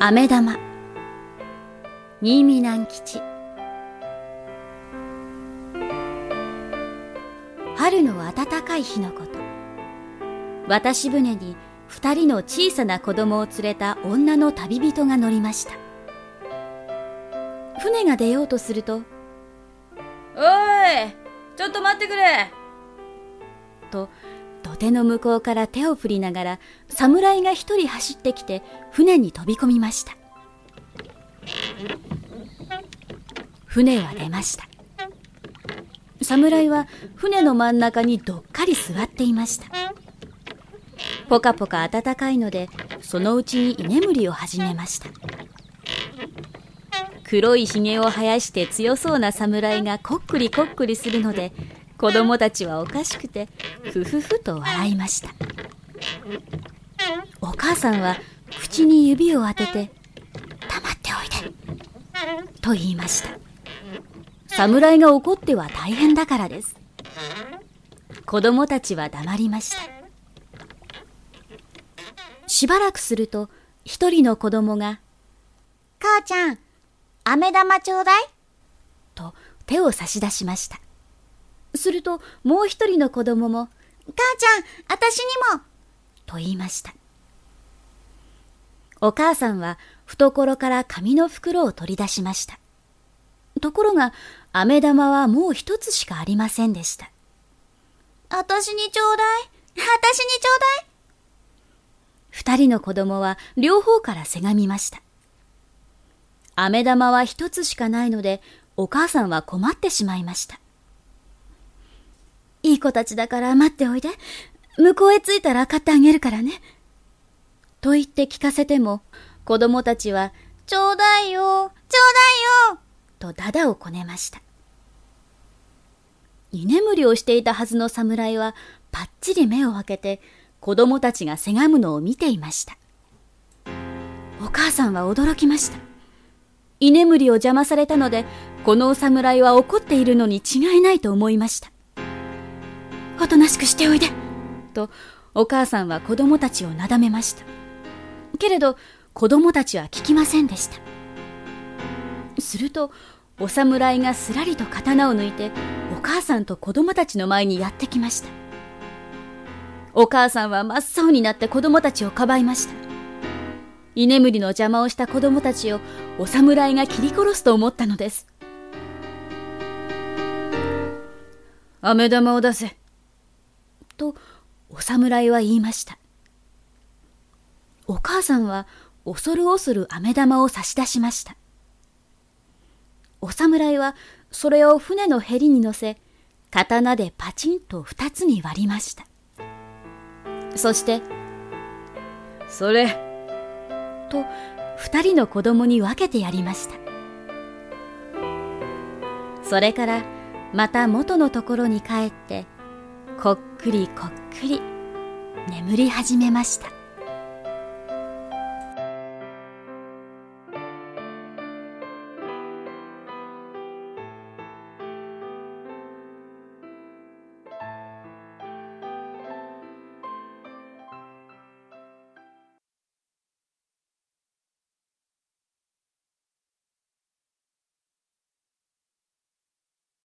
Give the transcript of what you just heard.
飴玉。新見南吉。春の暖かい日のこと。渡し船に二人の小さな子供を連れた女の旅人が乗りました。船が出ようとするとおいちょっと待ってくれ。と土手の向こうから手を振りながら侍が一人走ってきて船に飛び込みました。船は出ました。侍は船の真ん中にどっかり座っていました。ポカポカ暖かいのでそのうちに居眠りを始めました。黒いひげを生やして強そうな侍がこっくりこっくりするので子供たちはおかしくてふふふと笑いました。お母さんは口に指を当てて「黙っておいで」と言いました。侍が怒っては大変だからです。子供たちは黙りました。しばらくすると一人の子供が「母ちゃん飴玉ちょうだい」と手を差し出しましたするともう一人の子供も「母ちゃんあたしにも」と言いました。お母さんは懐から紙の袋を取り出しました。ところが飴玉はもう一つしかありませんでした。あたしにちょうだい。あたしにちょうだい。二人の子供は両方からせがみました。飴玉は一つしかないのでお母さんは困ってしまいましたいい子たちだから待っておいで。向こうへ着いたら買ってあげるからね。と言って聞かせても、子供たちは、ちょうだいよ、ちょうだいよ、とダダをこねました。居眠りをしていたはずの侍は、ぱっちり目を開けて、子供たちがせがむのを見ていました。お母さんは驚きました。居眠りを邪魔されたので、このお侍は怒っているのに違いないと思いました。おとなしくしておいで。と、お母さんは子供たちをなだめました。けれど、子供たちは聞きませんでした。すると、お侍がすらりと刀を抜いて、お母さんと子供たちの前にやってきました。お母さんは真っ青になって子供たちをかばいました。居眠りの邪魔をした子供たちをお侍が切り殺すと思ったのです。飴玉を出せ。とお侍は言いました。お母さんは恐る恐る飴玉を差し出しました。お侍はそれを船のへりに乗せ刀でパチンと二つに割りました。そして「それ」と二人の子供に分けてやりました。それからまた元のところに帰ってこっくりこっくり。眠り始めました。